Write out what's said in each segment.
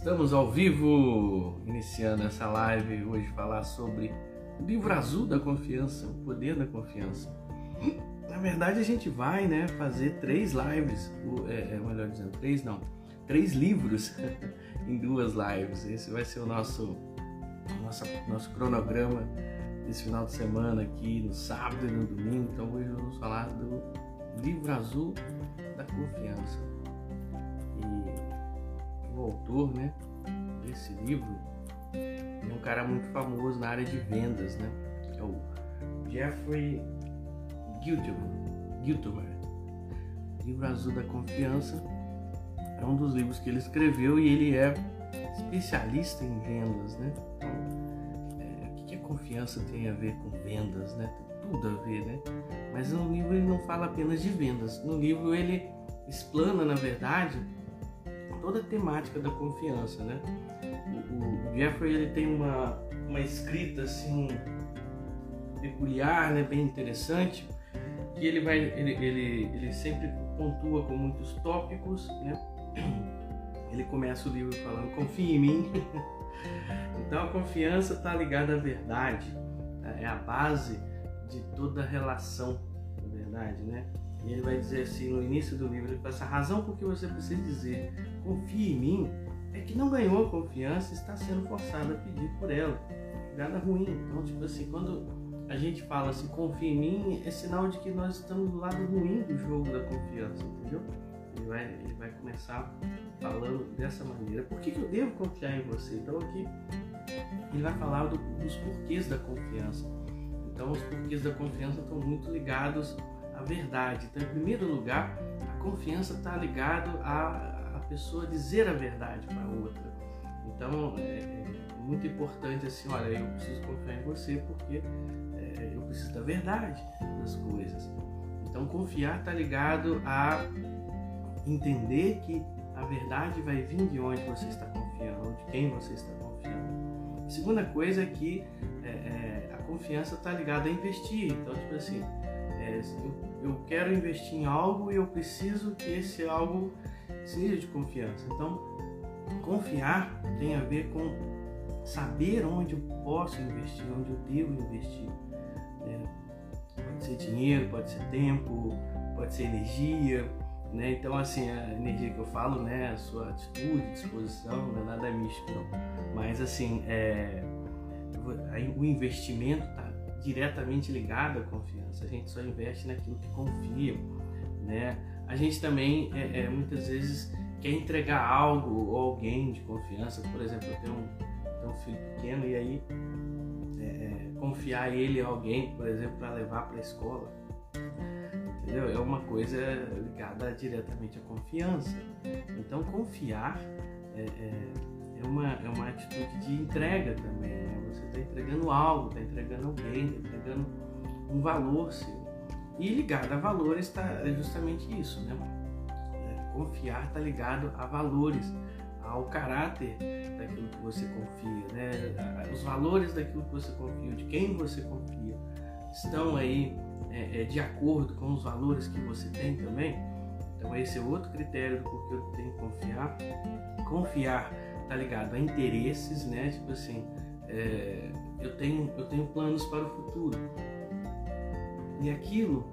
Estamos ao vivo, iniciando essa live hoje falar sobre o livro azul da confiança, o poder da confiança. Na verdade, a gente vai, né, fazer três lives, é, é melhor dizendo, três não, três livros em duas lives. Esse vai ser o nosso nosso, nosso cronograma desse final de semana aqui, no sábado e no domingo. Então hoje vamos falar do livro azul da confiança. O autor, né, desse livro é um cara muito famoso na área de vendas, né? É o Jeffrey Giltimer. Livro Azul da Confiança é um dos livros que ele escreveu e ele é especialista em vendas, né? Então, é, o que a confiança tem a ver com vendas, né? Tem tudo a ver, né? Mas no livro ele não fala apenas de vendas. No livro ele explana, na verdade, toda a temática da confiança, né? O, Jeffrey ele tem uma, uma escrita assim peculiar, né? Bem interessante, que ele vai, ele, ele, ele sempre pontua com muitos tópicos, né? Ele começa o livro falando: confie em mim. então a confiança está ligada à verdade, é a base de toda relação, na verdade, né? E ele vai dizer assim no início do livro: ele fala, a razão por que você precisa dizer confie em mim é que não ganhou a confiança e está sendo forçado a pedir por ela. Nada ruim. Então, tipo assim, quando a gente fala assim, confia em mim, é sinal de que nós estamos do lado ruim do jogo da confiança, entendeu? Ele vai, ele vai começar falando dessa maneira. Por que, que eu devo confiar em você? Então aqui ele vai falar do, dos porquês da confiança. Então os porquês da confiança estão muito ligados à verdade. Então, em primeiro lugar, a confiança está ligado a, a pessoa dizer a verdade para a outra. Então é, é, muito importante assim, olha, eu preciso confiar em você porque é, eu preciso da verdade das coisas. Então confiar está ligado a entender que a verdade vai vir de onde você está confiando, de quem você está confiando. A segunda coisa é que é, é, a confiança está ligada a investir. Então, tipo assim, é, eu, eu, quero investir em algo e eu preciso que esse algo seja de confiança. Então, confiar tem a ver com saber onde eu posso investir, onde eu devo investir. É, pode ser dinheiro, pode ser tempo, pode ser energia, né? Então, assim, a energia que eu falo, né, a sua atitude, disposição, não é nada místico, não. Mas, assim, é, o investimento está diretamente ligado à confiança. A gente só investe naquilo que confia, né? A gente também, é, é, muitas vezes, quer entregar algo ou alguém de confiança. Por exemplo, eu tenho um, tenho um filho pequeno e aí é, é, confiar ele a alguém, por exemplo, para levar para a escola entendeu? É uma coisa ligada diretamente à confiança. Então, confiar é, é, é uma, é uma atitude de entrega também. Né? Você está entregando algo, está entregando alguém, está entregando um valor seu. E ligado a valores está justamente isso, né? É, confiar está ligado a valores, ao caráter daquilo que você confia, né? Os valores daquilo que você confia, de quem você confia, estão aí é, é, de acordo com os valores que você tem também. Então esse é outro critério do porquê eu tenho que confiar. Confiar tá ligado a interesses, né? Tipo assim, é, eu tenho eu tenho planos para o futuro e aquilo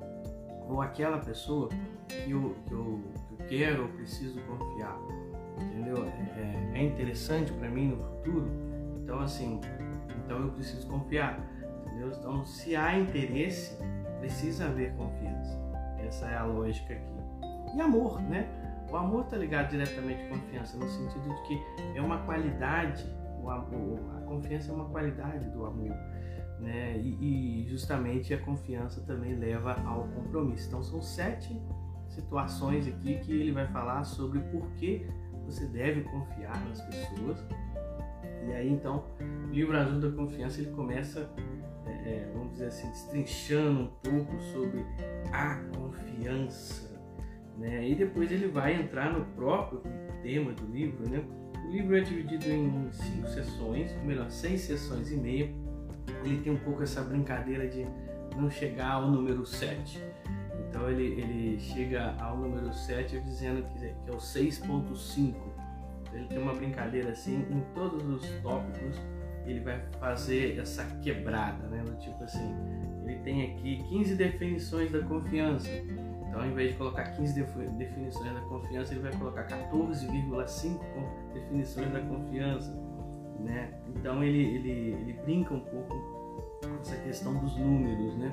ou aquela pessoa que eu, que eu, que eu quero ou preciso confiar, entendeu? É, é interessante para mim no futuro. Então assim, então eu preciso confiar, entendeu? Então se há interesse precisa haver confiança. Essa é a lógica aqui. E amor, né? O amor está ligado diretamente à confiança, no sentido de que é uma qualidade, o amor, a confiança é uma qualidade do amor. Né? E, e justamente a confiança também leva ao compromisso. Então são sete situações aqui que ele vai falar sobre por que você deve confiar nas pessoas. E aí então, o livro azul da confiança ele começa é, vamos dizer assim, destrinchando um pouco sobre a confiança. Né? E depois ele vai entrar no próprio tema do livro. Né? O livro é dividido em cinco sessões, ou melhor, seis sessões e meia. Ele tem um pouco essa brincadeira de não chegar ao número 7. Então ele, ele chega ao número 7 dizendo que, que é o 6.5. ele tem uma brincadeira assim, em todos os tópicos ele vai fazer essa quebrada, né? Tipo assim, ele tem aqui 15 definições da confiança. Então, ao invés de colocar 15 definições da confiança, ele vai colocar 14,5 definições da confiança, né? Então, ele, ele, ele brinca um pouco com essa questão dos números, né?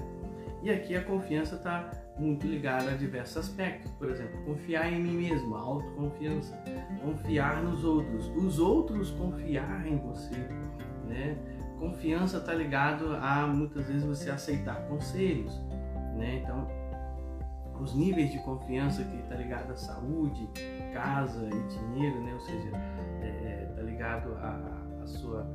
E aqui a confiança está muito ligada a diversos aspectos. Por exemplo, confiar em mim mesmo, a autoconfiança. Confiar nos outros. Os outros confiar em você. Né? Confiança está ligado a muitas vezes você aceitar conselhos. Né? Então, os níveis de confiança que está ligado à saúde, casa e dinheiro, né? ou seja, está é, é tá ligado à, à, sua,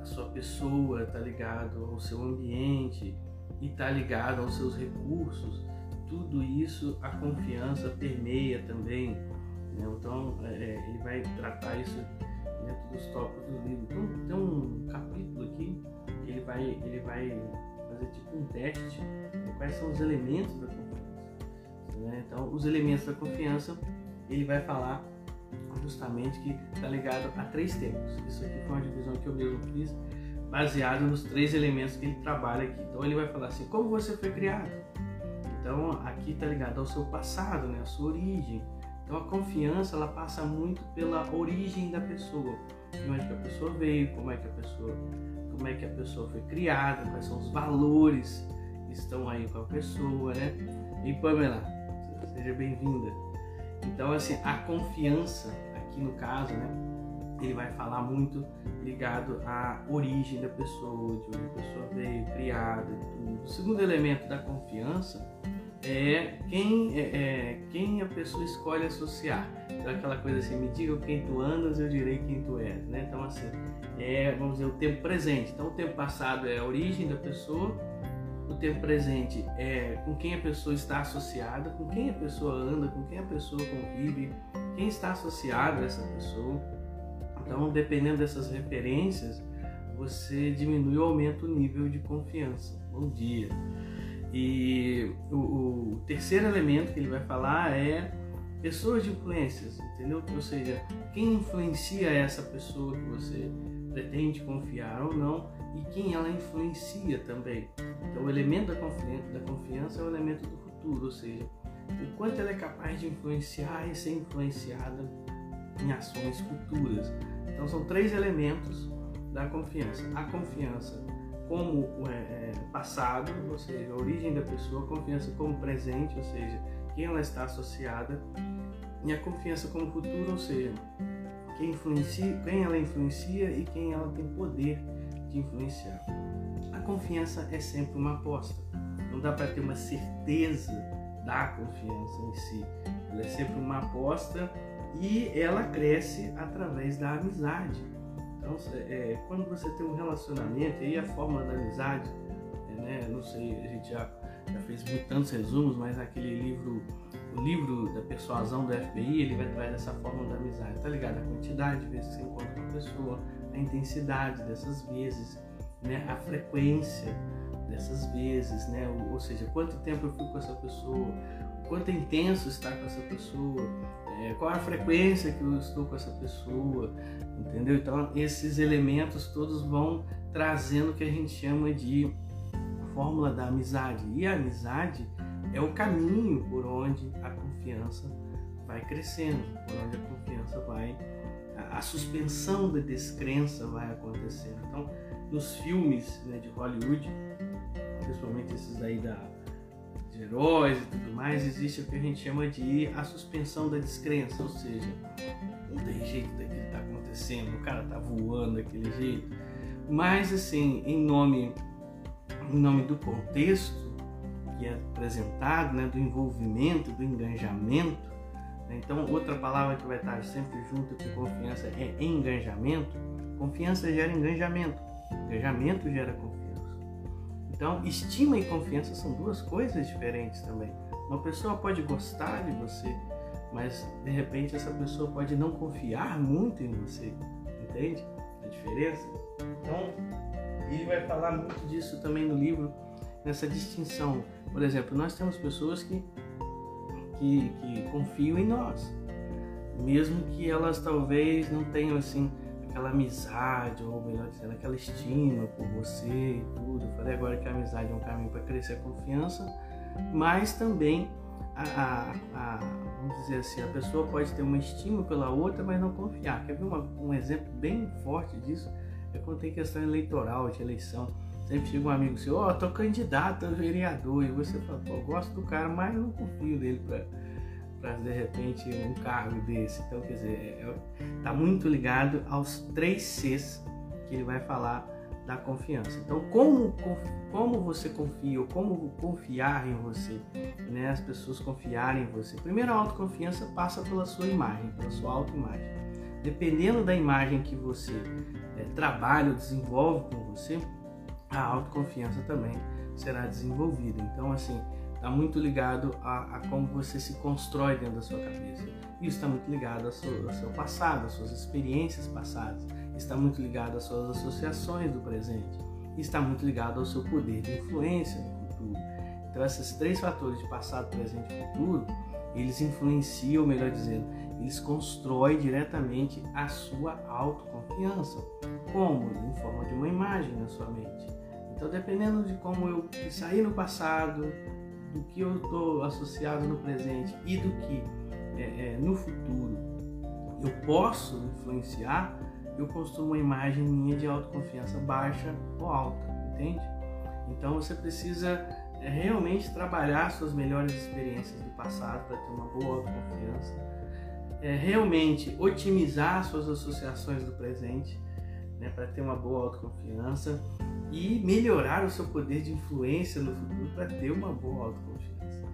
à sua pessoa, está ligado ao seu ambiente, e está ligado aos seus recursos, tudo isso a confiança permeia também. Né? Então é, é, ele vai tratar isso dentro dos tópicos do livro. Então tem um capítulo aqui que ele vai, ele vai fazer tipo um teste de quais são os elementos da confiança. Né? Então os elementos da confiança ele vai falar justamente que está ligado a três temas. Isso aqui foi uma divisão que eu mesmo fiz baseado nos três elementos que ele trabalha aqui. Então ele vai falar assim, como você foi criado? Então aqui está ligado ao seu passado, né? a sua origem. Então a confiança ela passa muito pela origem da pessoa, de onde que a pessoa veio, como é que a pessoa, como é que a pessoa foi criada, quais são os valores que estão aí com a pessoa, né? E Pamela, seja bem-vinda. Então assim a confiança aqui no caso, né? ele vai falar muito ligado à origem da pessoa, de onde a pessoa veio, criada tudo. O segundo elemento da confiança é quem, é, é, quem a pessoa escolhe associar. Então, aquela coisa assim, me diga quem tu andas, eu direi quem tu és. Né? Então, assim, é, vamos dizer, o tempo presente. Então, o tempo passado é a origem da pessoa, o tempo presente é com quem a pessoa está associada, com quem a pessoa anda, com quem a pessoa convive, quem está associado a essa pessoa. Então, dependendo dessas referências, você diminui ou aumenta o nível de confiança. Bom dia. E o, o terceiro elemento que ele vai falar é pessoas de influências, entendeu? Ou seja, quem influencia essa pessoa que você pretende confiar ou não e quem ela influencia também. Então, o elemento da confiança, da confiança é o elemento do futuro, ou seja, o quanto ela é capaz de influenciar e ser influenciada em ações futuras. Então são três elementos da confiança. A confiança como é, é, passado, ou seja, a origem da pessoa, a confiança como presente, ou seja, quem ela está associada, e a confiança como futuro, ou seja, quem, influencia, quem ela influencia e quem ela tem poder de influenciar. A confiança é sempre uma aposta. Não dá para ter uma certeza da confiança em si. Ela é sempre uma aposta e ela cresce através da amizade. Então, é, quando você tem um relacionamento, aí a forma da amizade, é, né, não sei, a gente já, já fez muito, tantos resumos, mas aquele livro, o livro da persuasão do FBI, ele vai trazer essa forma da amizade, tá ligado? A quantidade de vezes que você encontra com a pessoa, a intensidade dessas vezes, né, a frequência dessas vezes, né, ou, ou seja, quanto tempo eu fui com essa pessoa, quanto é intenso estar com essa pessoa, é, qual a frequência que eu estou com essa pessoa, entendeu? Então esses elementos todos vão trazendo o que a gente chama de fórmula da amizade. E a amizade é o caminho por onde a confiança vai crescendo, por onde a confiança vai, a, suspensão da descrença vai acontecendo. Então, nos filmes né, de Hollywood, principalmente esses aí da de heróis e tudo mais, existe o que a gente chama de a suspensão da descrença, ou seja, não tem jeito daquilo está acontecendo, o cara tá voando daquele jeito. Mas assim, em nome, em nome do contexto que é apresentado, né, do envolvimento, do engajamento, então outra palavra que vai estar sempre junto com confiança é engajamento. Confiança gera engajamento, engajamento gera confiança. Então, estima e confiança são duas coisas diferentes também. Uma pessoa pode gostar de você, mas de repente essa pessoa pode não confiar muito em você. Entende a diferença? Então, ele vai falar muito disso também no livro, nessa distinção. Por exemplo, nós temos pessoas que, que, que confiam em nós. mesmo que elas talvez não tenham assim aquela amizade, ou melhor dizendo, aquela estima por você e tudo. Eu falei agora que a amizade é um caminho para crescer a confiança, mas também a, a, a, vamos dizer assim, a pessoa pode ter uma estima pela outra, mas não confiar. Quer ver uma, um exemplo bem forte disso? É quando tem questão eleitoral, de eleição. Sempre chega um amigo seu, ó, oh, tô candidato a vereador, e você fala, pô, gosto do cara, mas não confio nele para para de repente um cargo desse. Então, quer dizer, é, é, tá muito ligado aos três Cs que ele vai falar da confiança. Então, como, como você confia, ou como confiar em você, né? As pessoas confiarem em você. Primeiro, a autoconfiança passa pela sua imagem, pela sua autoimagem. Dependendo da imagem que você é, trabalha ou desenvolve com você, a autoconfiança também será desenvolvida. Então, assim, está muito ligado a, a, como você se constrói dentro da sua cabeça. Isso está muito ligado ao seu, ao seu passado, às suas experiências passadas. Está muito ligado às suas associações do presente. Está muito ligado ao seu poder de influência no futuro. Então, esses três fatores de passado, presente e futuro, eles influenciam, melhor dizendo, eles constroem diretamente a sua autoconfiança. Como? Em forma de uma imagem na sua mente. Então, dependendo de como eu saí no passado, do que eu estou associado no presente e do que é, é, no futuro eu posso influenciar, eu construo uma imagem minha de autoconfiança baixa ou alta, entende? Então você precisa é, realmente trabalhar suas melhores experiências do passado para ter uma boa autoconfiança, é, realmente otimizar suas associações do presente né, para ter uma boa autoconfiança e melhorar o seu poder de influência no futuro para ter uma boa autoconfiança,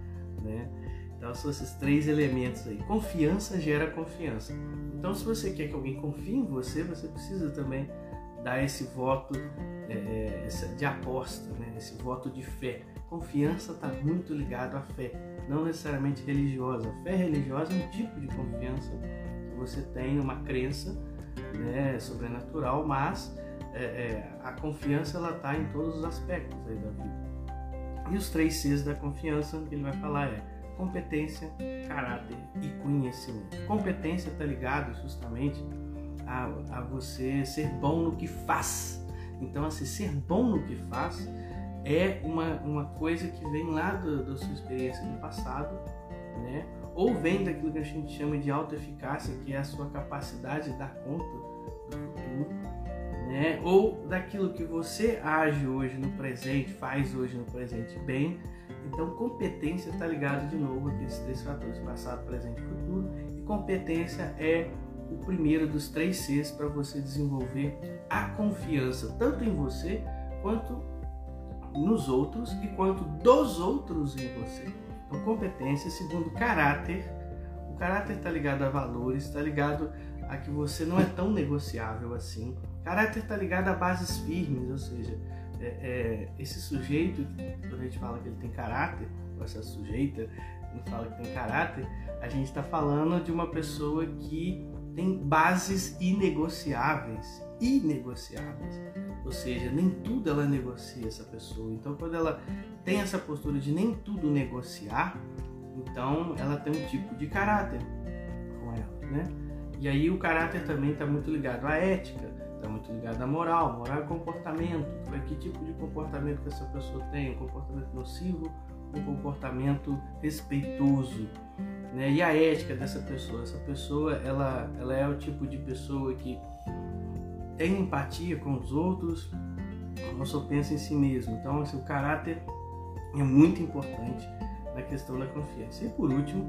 né? Então são esses três elementos aí. Confiança gera confiança. Então se você quer que alguém confie em você, você precisa também dar esse voto é, é de aposta, né? esse voto de fé. Confiança está muito ligado à fé, não necessariamente religiosa. A fé religiosa é um tipo de confiança que você tem, uma crença né, sobrenatural, mas é, é, a confiança ela está em todos os aspectos aí da vida. E os três Cs da confiança que ele vai falar é competência, caráter e conhecimento. Competência está ligado justamente a, a, você ser bom no que faz. Então, assim, ser bom no que faz é uma, uma coisa que vem lá do, da sua experiência do passado, né? Ou vem daquilo que a gente chama de autoeficácia, que é a sua capacidade de dar conta do futuro né? Ou daquilo que você age hoje no presente, faz hoje no presente bem. Então, competência está ligado de novo a esses três fatores: passado, presente e futuro. E competência é o primeiro dos três Cs para você desenvolver a confiança, tanto em você quanto nos outros e quanto dos outros em você. Então, competência, segundo caráter. O caráter está ligado a valores, está ligado a que você não é tão negociável assim. Caráter está ligado a bases firmes, ou seja, é, é, esse sujeito, quando a gente fala que ele tem caráter, ou essa sujeita não fala que tem caráter, a gente está falando de uma pessoa que tem bases inegociáveis, inegociáveis. Ou seja, nem tudo ela negocia essa pessoa. Então, quando ela tem essa postura de nem tudo negociar, então ela tem um tipo de caráter com ela, né? E aí o caráter também está muito ligado à ética, está muito ligado à moral. Moral é comportamento. É que tipo de comportamento que essa pessoa tem? Um comportamento nocivo, um comportamento respeitoso. Né? E a ética dessa pessoa? Essa pessoa ela, ela é o tipo de pessoa que tem empatia com os outros, não só pensa em si mesmo. Então, assim, o caráter é muito importante na questão da confiança. E por último,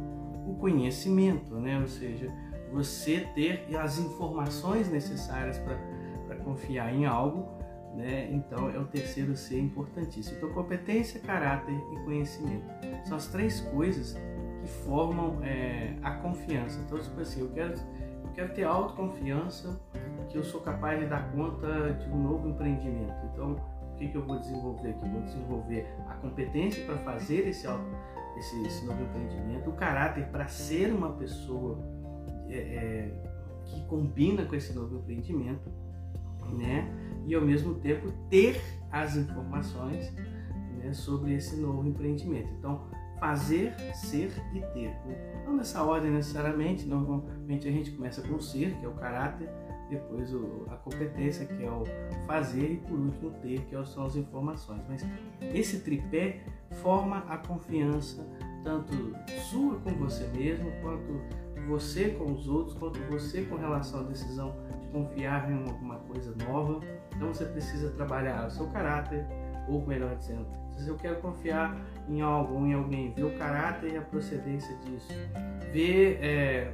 o conhecimento, né? ou seja, você ter as informações necessárias para confiar em algo, né? Então é o terceiro C importantíssimo. Então competência, caráter e conhecimento são as três coisas que formam é, a confiança. Então tipo assim, eu quero eu quero ter autoconfiança que eu sou capaz de dar conta de um novo empreendimento. Então o que, que eu vou desenvolver aqui? Vou desenvolver a competência para fazer esse, esse, esse novo empreendimento, o caráter para ser uma pessoa é, é, que combina com esse novo empreendimento, né? E ao mesmo tempo ter as informações né, sobre esse novo empreendimento. Então, fazer, ser e ter. Né? Não nessa ordem necessariamente, normalmente a gente começa com o ser, que é o caráter, depois o, a competência, que é o fazer, e por último o ter, que são as informações. Mas esse tripé forma a confiança, tanto sua com você mesmo, quanto você com os outros, quanto você com relação à decisão de confiar em alguma coisa nova. Então você precisa trabalhar o seu caráter, ou melhor dizendo, se eu quero confiar em algo, em alguém, ver o caráter e a procedência disso, ver é,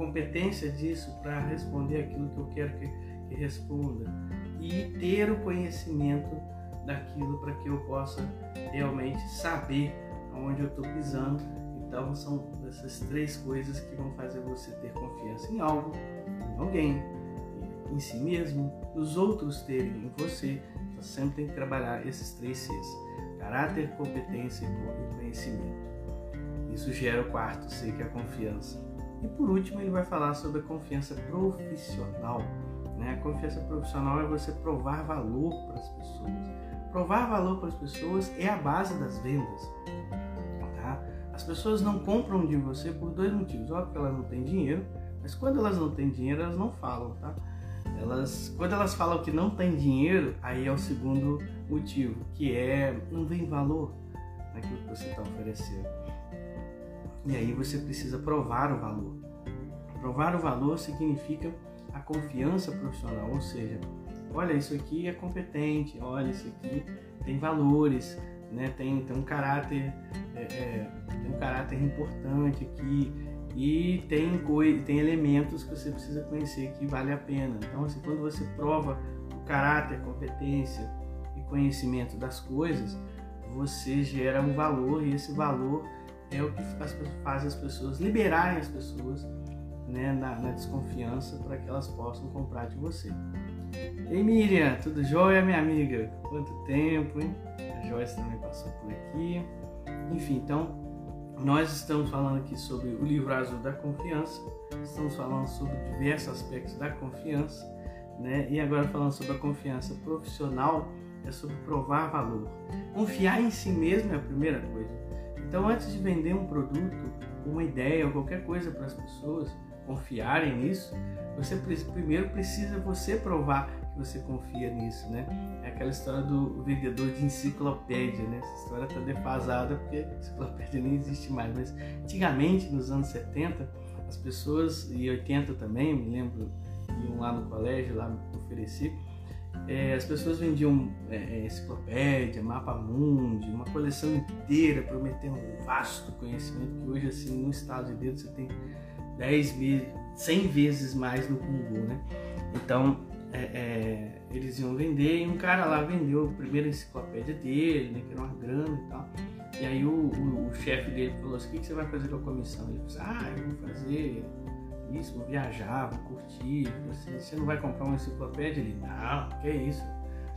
competência disso para responder aquilo que eu quero que, que responda e ter o conhecimento daquilo para que eu possa realmente saber onde eu estou pisando. Então são essas três coisas que vão fazer você ter confiança em algo, em alguém, em si mesmo, nos outros terem em você. Então sempre tem que trabalhar esses três Cs: caráter, competência e conhecimento. Isso gera o quarto C, que é a confiança. E por último, ele vai falar sobre a confiança profissional. Né? A confiança profissional é você provar valor para as pessoas. Provar valor para as pessoas é a base das vendas. Tá? As pessoas não compram de você por dois motivos. Óbvio que elas não têm dinheiro, mas quando elas não têm dinheiro, elas não falam. Tá? Elas, quando elas falam que não tem dinheiro, aí é o segundo motivo, que é não vem valor naquilo que você está oferecendo. E aí você precisa provar o valor. Provar o valor significa a confiança profissional, ou seja, olha isso aqui é competente, olha isso aqui tem valores, né? Tem, tem um caráter é, é, tem um caráter importante aqui, e tem, tem elementos que você precisa conhecer que vale a pena. Então, assim, quando você prova o caráter, competência e conhecimento das coisas, você gera um valor e esse valor é o que faz as pessoas liberarem as pessoas né, na, na desconfiança para que elas possam comprar de você. Ei Miriam, tudo jóia, minha amiga? Quanto tempo, hein? A Joyce também passou por aqui. Enfim, então nós estamos falando aqui sobre o livro azul da confiança, estamos falando sobre diversos aspectos da confiança, né? E agora falando sobre a confiança profissional, é sobre provar valor. Confiar em si mesmo é a primeira coisa. Então, antes de vender um produto, uma ideia ou qualquer coisa para as pessoas confiarem nisso, você primeiro precisa você provar você confia nisso, né? É aquela história do vendedor de enciclopédia, né? Essa história está defasada porque enciclopédia nem existe mais, mas antigamente, nos anos 70, as pessoas, e 80 também, me lembro, iam lá no colégio, lá me ofereci, é, as pessoas vendiam é, é, enciclopédia, mapa mundi, uma coleção inteira, prometendo um vasto conhecimento que hoje, assim, no estado de dedo, você tem 10 vezes, 100 vezes mais no Google, né? Então, é, é, eles iam vender e um cara lá vendeu a primeira enciclopédia dele, né, que era uma grana e tal. E aí o, o, o chefe dele falou assim, o que, que, você vai fazer com a comissão? Ele falou assim, ah, eu vou fazer isso, viajar, vou curtir. Assim, você não vai comprar uma enciclopédia? Ele, não, que é isso?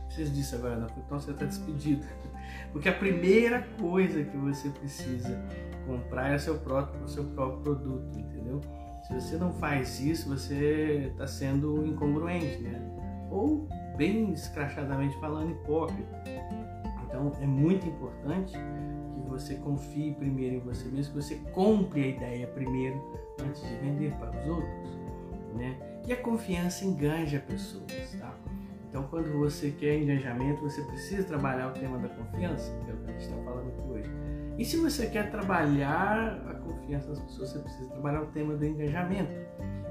Preciso disso agora, não. Então você está despedido. Porque a primeira coisa que você precisa comprar é o seu próprio, seu próprio produto, entendeu? Se você não faz isso, você está sendo incongruente, né? Ou, bem escrachadamente falando, hipócrita. Então, é muito importante que você confie primeiro em você mesmo, que você compre a ideia primeiro antes de vender para os outros, né? E a confiança enganja pessoas, tá? Então, quando você quer engajamento, você precisa trabalhar o tema da confiança, que é o que a gente está falando aqui hoje. E se você quer trabalhar a confiança das pessoas, você precisa trabalhar o tema do engajamento.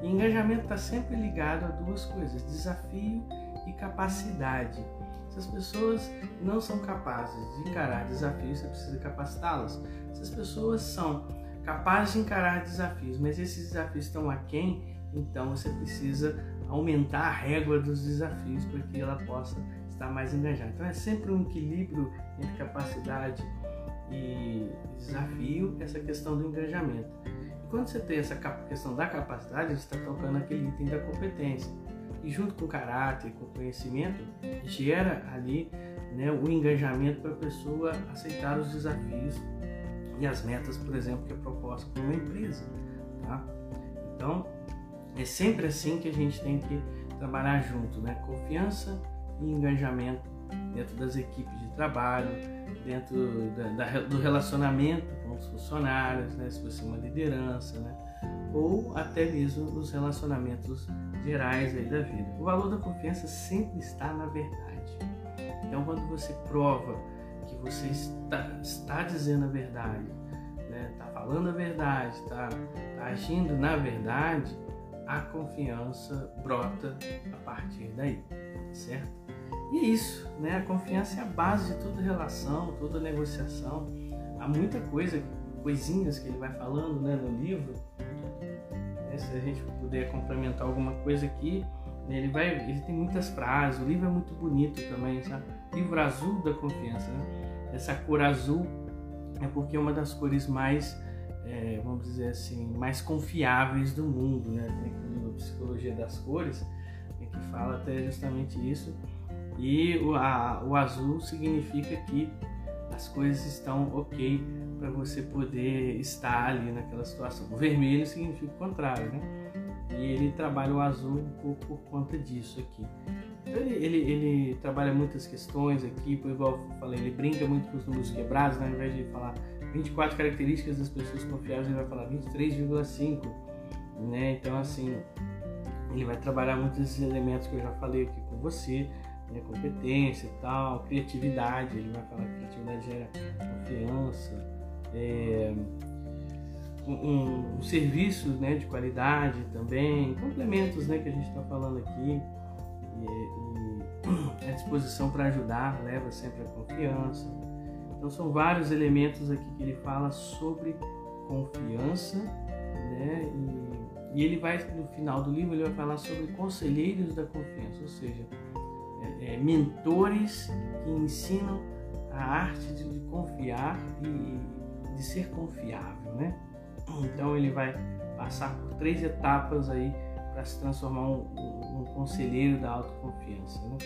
E engajamento está sempre ligado a duas coisas: desafio e capacidade. Se as pessoas não são capazes de encarar desafios, você precisa capacitá-las. Se as pessoas são capazes de encarar desafios, mas esses desafios estão aquém, então você precisa aumentar a régua dos desafios para que ela possa estar mais engajada. Então é sempre um equilíbrio entre capacidade e desafio essa questão do engajamento. E quando você tem essa questão da capacidade, você está tocando aquele item da competência. E junto com o caráter, com o conhecimento, gera ali né, o engajamento para a pessoa aceitar os desafios e as metas, por exemplo, que é proposta por uma empresa. Tá? Então, é sempre assim que a gente tem que trabalhar junto, né? Confiança e engajamento dentro das equipes de trabalho, dentro da, da, do relacionamento com os funcionários, né? se você é uma liderança, né? ou até mesmo nos relacionamentos gerais aí da vida. O valor da confiança sempre está na verdade. Então, quando você prova que você está, está dizendo a verdade, está né? Falando a verdade, está tá agindo na verdade, a confiança brota a partir daí, certo? E é isso, né? A confiança é a base de toda relação, toda negociação. Há muita coisa, coisinhas que ele vai falando né, no livro. Né? Se a gente puder complementar alguma coisa aqui, né, ele vai, ele tem muitas frases. O livro é muito bonito também, sabe? Livro azul da confiança, né? Essa cor azul é porque é uma das cores mais é, vamos dizer assim, mais confiáveis do mundo, né? Tem aqui no Psicologia das Cores, né, que fala até justamente isso. E o, a, o azul significa que as coisas estão ok para você poder estar ali naquela situação. O vermelho significa o contrário, né? E ele trabalha o azul um pouco por conta disso aqui. Ele, ele, ele trabalha muitas questões aqui, igual eu falei, ele brinca muito com os números quebrados, né? ao invés de falar 24 características das pessoas confiáveis, ele vai falar 23,5, né? Então, assim, ele vai trabalhar muitos desses elementos que eu já falei aqui com você, né? competência e tal, criatividade, ele vai falar que criatividade gera confiança, é, um, um, um, serviço né, de qualidade também, complementos né, que a gente está falando aqui, e, a disposição para ajudar leva sempre a confiança, então são vários elementos aqui que ele fala sobre confiança, né? E, e ele vai no final do livro ele vai falar sobre conselheiros da confiança, ou seja, é, é, mentores que ensinam a arte de, de confiar e de ser confiável, né? Então ele vai passar por três etapas aí para se transformar um, um, um conselheiro da autoconfiança. Né?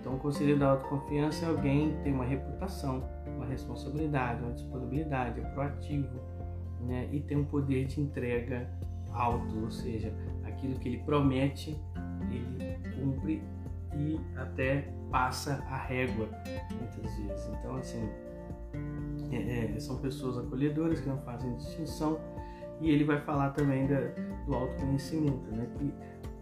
Então, o conselheiro da autoconfiança é alguém que tem uma reputação, uma responsabilidade, uma disponibilidade, é proativo né? e tem um poder de entrega alto, ou seja, aquilo que ele promete, ele cumpre e até passa a régua muitas vezes. Então, assim, é, é, são pessoas acolhedoras que não fazem distinção e ele vai falar também da, do autoconhecimento, né? Que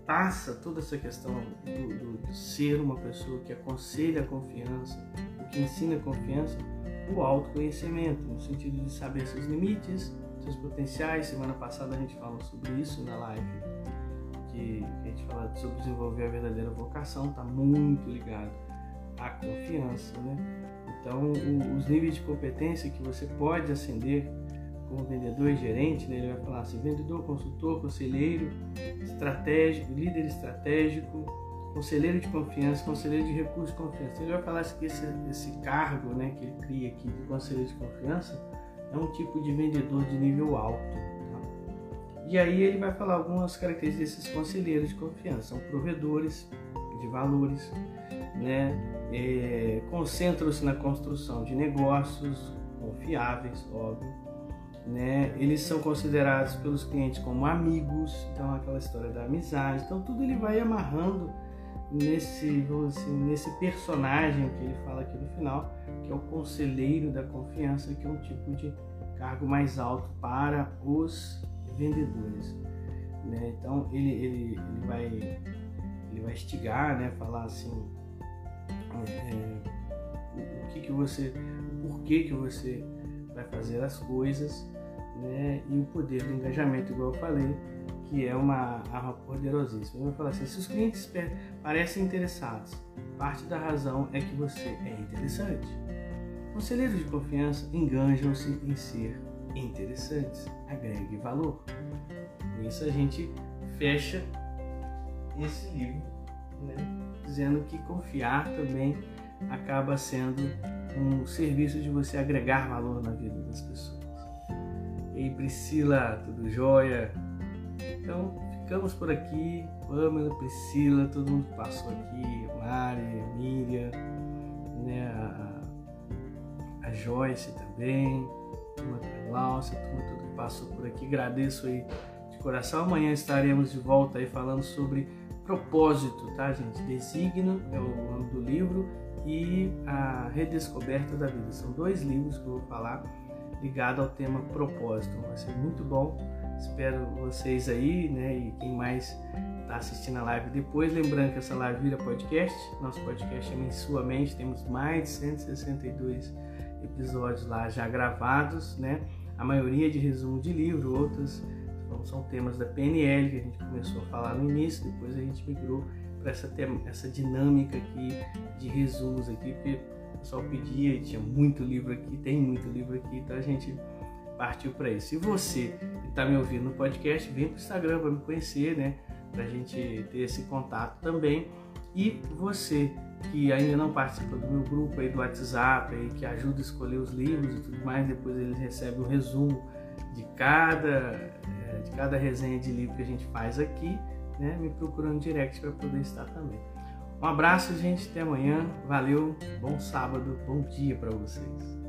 passa toda essa questão do, do, ser uma pessoa que aconselha a confiança, o que ensina a confiança, o autoconhecimento, no sentido de saber seus limites, seus potenciais. Semana passada a gente falou sobre isso na live, que a gente fala sobre desenvolver a verdadeira vocação, está muito ligado à confiança, né? Então, o, os níveis de competência que você pode ascender como vendedor e gerente, né, ele vai falar assim: vendedor, consultor, conselheiro, estratégico, líder estratégico, conselheiro de confiança, conselheiro de recursos de confiança. Ele vai falar que esse, esse cargo né, que ele cria aqui de conselheiro de confiança é um tipo de vendedor de nível alto. Tá? E aí ele vai falar algumas características desses conselheiros de confiança. São provedores de valores, né? É, concentram-se na construção de negócios confiáveis, óbvio né? Eles são considerados pelos clientes como amigos, então aquela história da amizade. Então tudo ele vai amarrando nesse, assim, nesse personagem que ele fala aqui no final, que é o conselheiro da confiança, que é um tipo de cargo mais alto para os vendedores. Né? Então ele, ele, ele, vai, ele vai estigar, né? falar assim é, o que, que você, o porquê que você vai fazer as coisas né? e o poder do engajamento, igual eu falei, que é uma arma poderosíssima. Eu vou falar assim: se os clientes parecem interessados, parte da razão é que você é interessante. Conselheiros de confiança enganjam-se em ser interessantes, agregue valor. Com isso a gente fecha esse livro, né? dizendo que confiar também acaba sendo um serviço de você agregar valor na vida das pessoas. Priscila, tudo jóia? Então ficamos por aqui, Pamela, Priscila, todo mundo que passou aqui, Mari, Miriam, né, a, a Joyce também, a turma da Glaucia, a turma que passou por aqui. Agradeço aí de coração. Amanhã estaremos de volta aí falando sobre Propósito, tá, gente? Designo é o nome do livro e a Redescoberta da Vida. São dois livros que eu vou falar ligado ao tema propósito. Vai ser muito bom. Espero vocês aí, né? E quem mais está assistindo a live depois. Lembrando que essa live vira podcast. Nosso podcast é mensualmente. Temos mais de 162 episódios lá já gravados, né? A maioria de resumo de livro, outros são temas da PNL que a gente começou a falar no início, depois a gente migrou para essa, essa dinâmica aqui de resumos aqui, porque o pessoal pedia e tinha muito livro aqui, tem muito livro aqui, então a gente partiu para isso. Se você está me ouvindo no podcast, vem para o Instagram para me conhecer, né? Para a gente ter esse contato também. E você que ainda não participa do meu grupo aí do WhatsApp, aí, que ajuda a escolher os livros e tudo mais, depois eles recebem um resumo de cada, eh, de cada resenha de livro que a gente faz aqui né, me procurando direct para poder estar também. Um abraço, gente, até amanhã. Valeu, bom sábado, bom dia para vocês.